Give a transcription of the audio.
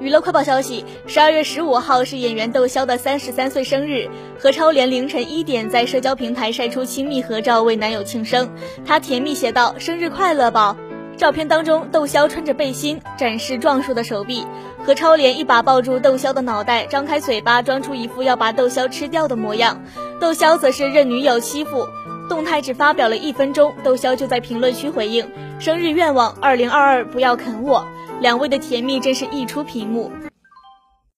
娱乐快报消息：十二月十五号是演员窦骁的三十三岁生日，何超莲凌晨一点在社交平台晒出亲密合照为男友庆生，她甜蜜写道：“生日快乐，宝。”照片当中，窦骁穿着背心，展示壮硕的手臂，何超莲一把抱住窦骁的脑袋，张开嘴巴，装出一副要把窦骁吃掉的模样。窦骁则是任女友欺负，动态只发表了一分钟，窦骁就在评论区回应：“生日愿望，二零二二不要啃我。”两位的甜蜜真是溢出屏幕。